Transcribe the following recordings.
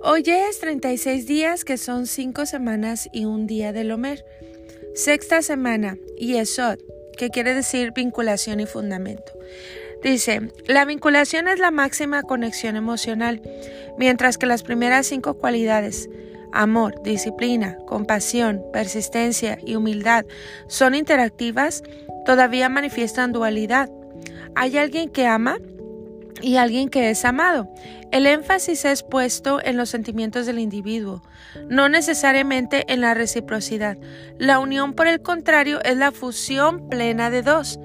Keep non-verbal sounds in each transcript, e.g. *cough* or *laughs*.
Hoy es 36 días, que son 5 semanas y un día del Homer. Sexta semana, Yesod, que quiere decir vinculación y fundamento. Dice, la vinculación es la máxima conexión emocional, mientras que las primeras cinco cualidades, amor, disciplina, compasión, persistencia y humildad, son interactivas, todavía manifiestan dualidad. Hay alguien que ama y alguien que es amado. El énfasis es puesto en los sentimientos del individuo, no necesariamente en la reciprocidad. La unión, por el contrario, es la fusión plena de dos.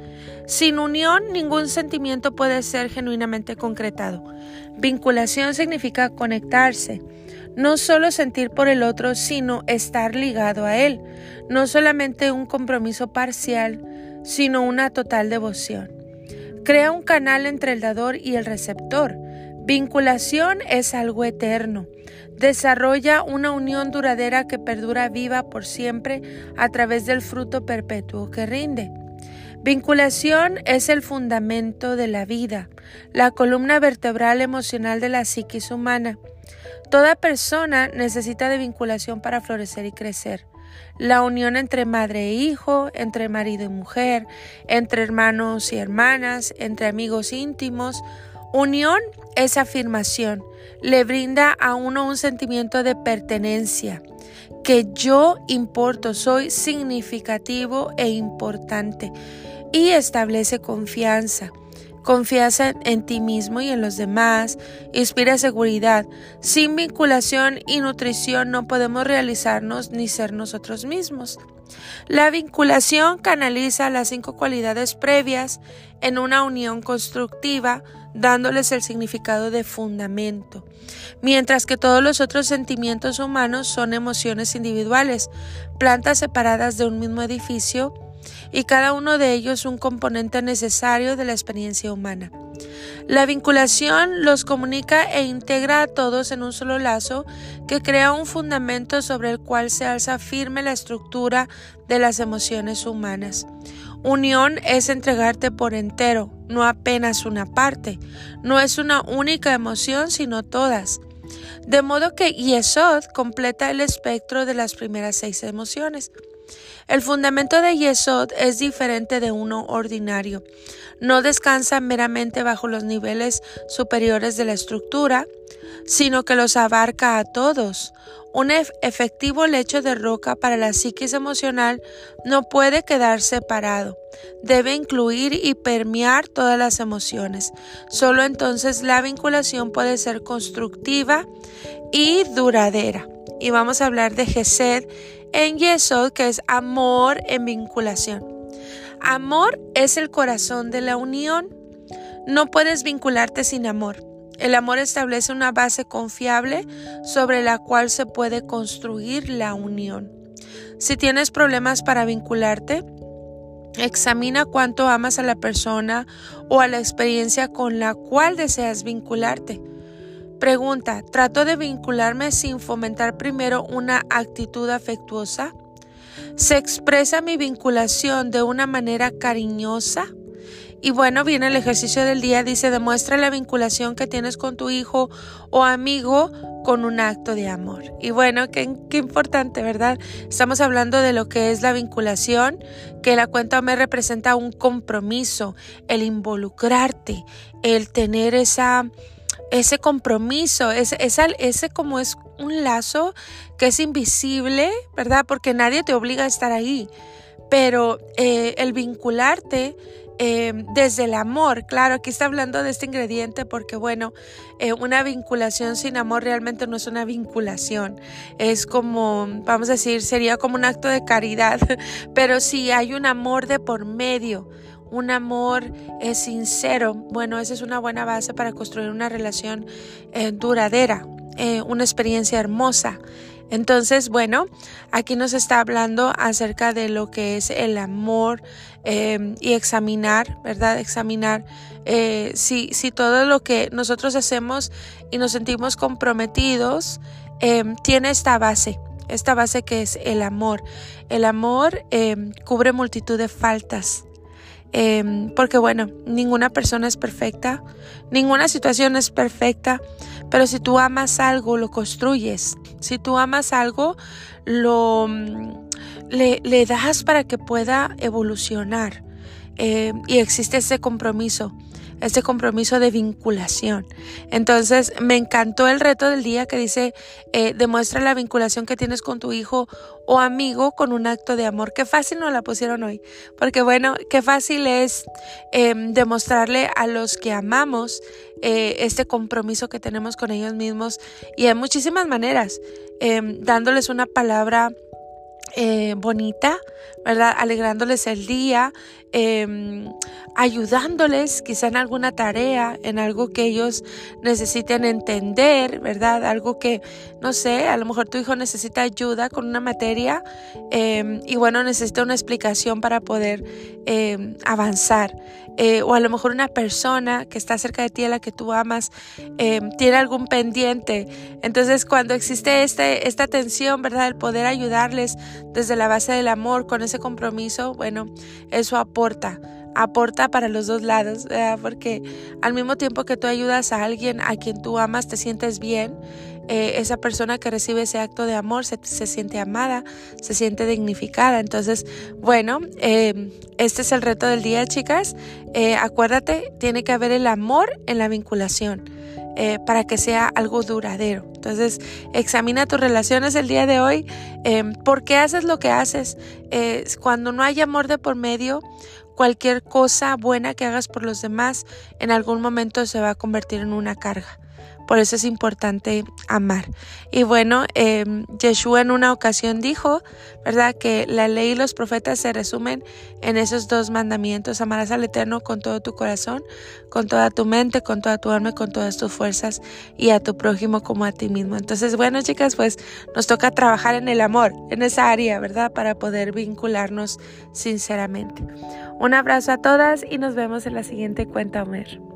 Sin unión, ningún sentimiento puede ser genuinamente concretado. Vinculación significa conectarse, no solo sentir por el otro, sino estar ligado a él, no solamente un compromiso parcial, sino una total devoción. Crea un canal entre el dador y el receptor. Vinculación es algo eterno. Desarrolla una unión duradera que perdura viva por siempre a través del fruto perpetuo que rinde. Vinculación es el fundamento de la vida, la columna vertebral emocional de la psiquis humana. Toda persona necesita de vinculación para florecer y crecer la unión entre madre e hijo, entre marido y mujer, entre hermanos y hermanas, entre amigos íntimos. Unión es afirmación, le brinda a uno un sentimiento de pertenencia, que yo importo, soy significativo e importante y establece confianza. Confianza en ti mismo y en los demás, inspira seguridad. Sin vinculación y nutrición no podemos realizarnos ni ser nosotros mismos. La vinculación canaliza las cinco cualidades previas en una unión constructiva, dándoles el significado de fundamento, mientras que todos los otros sentimientos humanos son emociones individuales, plantas separadas de un mismo edificio y cada uno de ellos un componente necesario de la experiencia humana. La vinculación los comunica e integra a todos en un solo lazo que crea un fundamento sobre el cual se alza firme la estructura de las emociones humanas. Unión es entregarte por entero, no apenas una parte. No es una única emoción, sino todas. De modo que Yesod completa el espectro de las primeras seis emociones. El fundamento de Yesod es diferente de uno ordinario. No descansa meramente bajo los niveles superiores de la estructura, sino que los abarca a todos. Un efectivo lecho de roca para la psiquis emocional no puede quedar separado. Debe incluir y permear todas las emociones. Solo entonces la vinculación puede ser constructiva y duradera. Y vamos a hablar de Gesed en Yesod, que es amor en vinculación. Amor es el corazón de la unión. No puedes vincularte sin amor. El amor establece una base confiable sobre la cual se puede construir la unión. Si tienes problemas para vincularte, examina cuánto amas a la persona o a la experiencia con la cual deseas vincularte. Pregunta, ¿trato de vincularme sin fomentar primero una actitud afectuosa? ¿Se expresa mi vinculación de una manera cariñosa? Y bueno, viene el ejercicio del día, dice, demuestra la vinculación que tienes con tu hijo o amigo con un acto de amor. Y bueno, qué, qué, importante, ¿verdad? Estamos hablando de lo que es la vinculación, que la cuenta me representa un compromiso, el involucrarte, el tener esa ese compromiso, ese, ese como es un lazo que es invisible, ¿verdad? Porque nadie te obliga a estar ahí. Pero eh, el vincularte eh, desde el amor, claro, aquí está hablando de este ingrediente porque, bueno, eh, una vinculación sin amor realmente no es una vinculación, es como, vamos a decir, sería como un acto de caridad, *laughs* pero si hay un amor de por medio, un amor es sincero, bueno, esa es una buena base para construir una relación eh, duradera. eh, una experiencia hermosa. Entonces, bueno, aquí nos está hablando acerca de lo que es el amor eh, y examinar, ¿verdad? Examinar eh, si, si, todo lo que nosotros hacemos y nos sentimos comprometidos tiene esta base, esta base que es el amor. El amor cubre multitud de faltas. Em, porque bueno, ninguna persona es perfecta, ninguna situación es perfecta, pero si tú amas algo, lo construyes. Si tú amas algo, lo mm, le, le das para que pueda evolucionar. Em, y existe ese compromiso este compromiso de vinculación. Entonces, me encantó el reto del día que dice, eh, demuestra la vinculación que tienes con tu hijo o amigo con un acto de amor. Qué fácil nos la pusieron hoy, porque bueno, qué fácil es em, demostrarle a los que amamos eh, este compromiso que tenemos con ellos mismos y hay muchísimas maneras, em, dándoles una palabra eh, bonita, ¿verdad? Alegrándoles el día, em, ayudándoles quizá en alguna tarea, en algo que ellos necesiten entender, ¿verdad? Algo que, no sé, a lo mejor tu hijo necesita ayuda con una materia em, y bueno, necesita una explicación para poder em, avanzar. Eh, o a lo mejor una persona que está cerca de ti, a la que tú amas, tiene algún pendiente. Entonces, cuando existe este, esta tensión, ¿verdad? El poder ayudarles desde la base del amor, con ese compromiso, bueno, eso aporta, aporta para los dos lados, porque al mismo tiempo que tú ayudas a alguien a quien tú amas, te sientes bien, eh, esa persona que recibe ese acto de amor se, siente amada, se siente dignificada. Entonces, bueno, em, este es el reto del día, chicas. Eh, acuérdate, tiene que haber el amor en la vinculación. Eh, para que sea algo duradero. Entonces, examina tus relaciones el día de hoy. Em, ¿Por qué haces lo que haces? cuando no hay amor de por medio, cualquier cosa buena que hagas por los demás en algún momento se va a convertir en una carga. Por eso es importante amar. Y bueno, eh, Yeshua en una ocasión dijo, ¿verdad? Que la ley y los profetas se resumen en esos dos mandamientos. Amarás al Eterno con todo tu corazón, con toda tu mente, con toda tu alma con todas tus fuerzas y a tu prójimo como a ti mismo. Entonces, bueno, chicas, pues nos toca trabajar en el amor, en esa área, ¿verdad? Para poder vincularnos sinceramente. Un abrazo a todas y nos vemos en la siguiente cuenta, Homer.